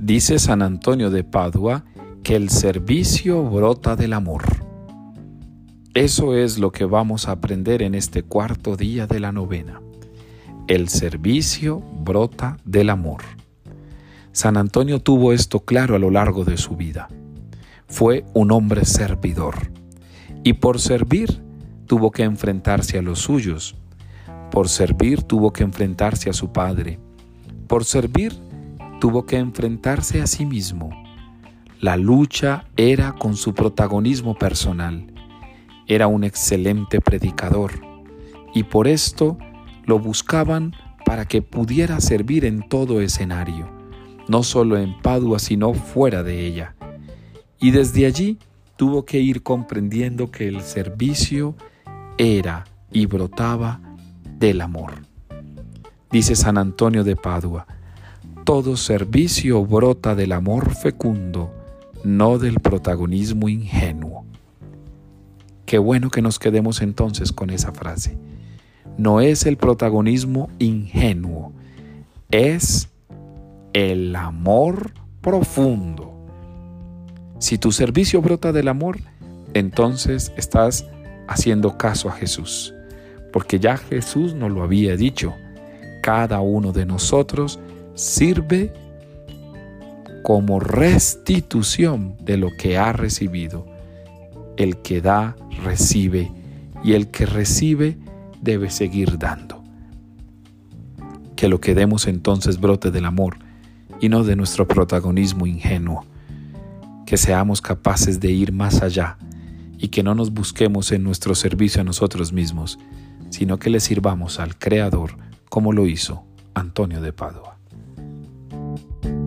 Dice San Antonio de Padua que el servicio brota del amor. Eso es lo que vamos a aprender en este cuarto día de la novena. El servicio brota del amor. San Antonio tuvo esto claro a lo largo de su vida. Fue un hombre servidor y por servir tuvo que enfrentarse a los suyos. Por servir tuvo que enfrentarse a su padre. Por servir tuvo que enfrentarse a sí mismo. La lucha era con su protagonismo personal. Era un excelente predicador y por esto lo buscaban para que pudiera servir en todo escenario, no solo en Padua, sino fuera de ella. Y desde allí tuvo que ir comprendiendo que el servicio era y brotaba del amor. Dice San Antonio de Padua, todo servicio brota del amor fecundo, no del protagonismo ingenuo. Qué bueno que nos quedemos entonces con esa frase. No es el protagonismo ingenuo, es el amor profundo. Si tu servicio brota del amor, entonces estás haciendo caso a Jesús, porque ya Jesús nos lo había dicho. Cada uno de nosotros sirve como restitución de lo que ha recibido. El que da, recibe, y el que recibe debe seguir dando. Que lo que demos entonces brote del amor y no de nuestro protagonismo ingenuo. Que seamos capaces de ir más allá y que no nos busquemos en nuestro servicio a nosotros mismos, sino que le sirvamos al Creador como lo hizo Antonio de Padua. you